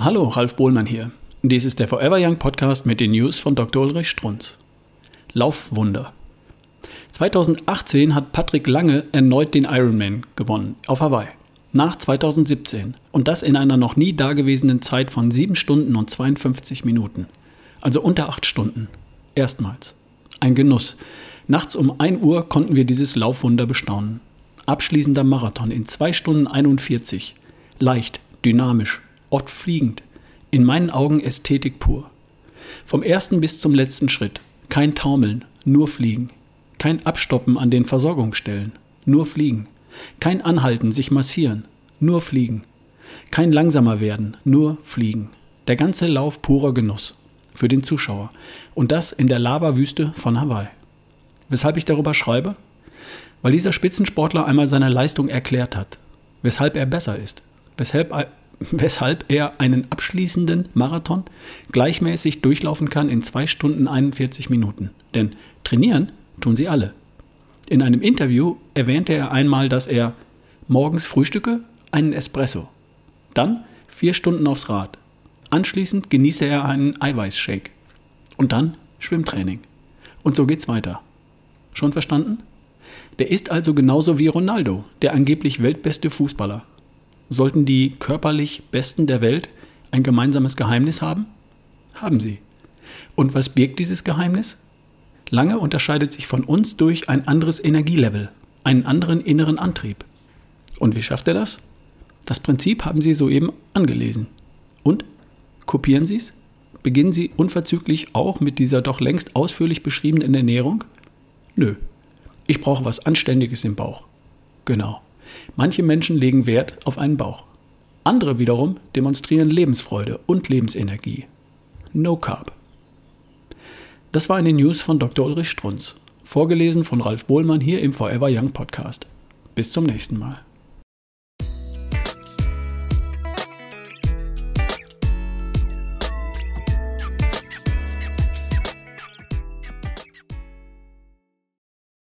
Hallo, Ralf Bohlmann hier. Dies ist der Forever Young Podcast mit den News von Dr. Ulrich Strunz. Laufwunder. 2018 hat Patrick Lange erneut den Ironman gewonnen auf Hawaii. Nach 2017 und das in einer noch nie dagewesenen Zeit von 7 Stunden und 52 Minuten. Also unter 8 Stunden. Erstmals. Ein Genuss. Nachts um 1 Uhr konnten wir dieses Laufwunder bestaunen. Abschließender Marathon in 2 Stunden 41. Leicht, dynamisch, oft fliegend. In meinen Augen Ästhetik pur. Vom ersten bis zum letzten Schritt. Kein Taumeln, nur Fliegen. Kein Abstoppen an den Versorgungsstellen, nur Fliegen. Kein Anhalten, sich massieren, nur Fliegen. Kein langsamer werden, nur Fliegen. Der ganze Lauf purer Genuss. Für den Zuschauer. Und das in der Lavawüste von Hawaii. Weshalb ich darüber schreibe? weil dieser Spitzensportler einmal seine Leistung erklärt hat, weshalb er besser ist, weshalb, weshalb er einen abschließenden Marathon gleichmäßig durchlaufen kann in 2 Stunden 41 Minuten. Denn trainieren tun sie alle. In einem Interview erwähnte er einmal, dass er morgens frühstücke, einen Espresso, dann vier Stunden aufs Rad, anschließend genieße er einen Eiweißshake und dann Schwimmtraining. Und so geht's weiter. Schon verstanden? Der ist also genauso wie Ronaldo, der angeblich weltbeste Fußballer. Sollten die körperlich Besten der Welt ein gemeinsames Geheimnis haben? Haben sie. Und was birgt dieses Geheimnis? Lange unterscheidet sich von uns durch ein anderes Energielevel, einen anderen inneren Antrieb. Und wie schafft er das? Das Prinzip haben Sie soeben angelesen. Und? Kopieren Sie es? Beginnen Sie unverzüglich auch mit dieser doch längst ausführlich beschriebenen Ernährung? Nö. Ich brauche was Anständiges im Bauch. Genau. Manche Menschen legen Wert auf einen Bauch. Andere wiederum demonstrieren Lebensfreude und Lebensenergie. No Carb. Das war eine News von Dr. Ulrich Strunz, vorgelesen von Ralf Bohlmann hier im Forever Young Podcast. Bis zum nächsten Mal.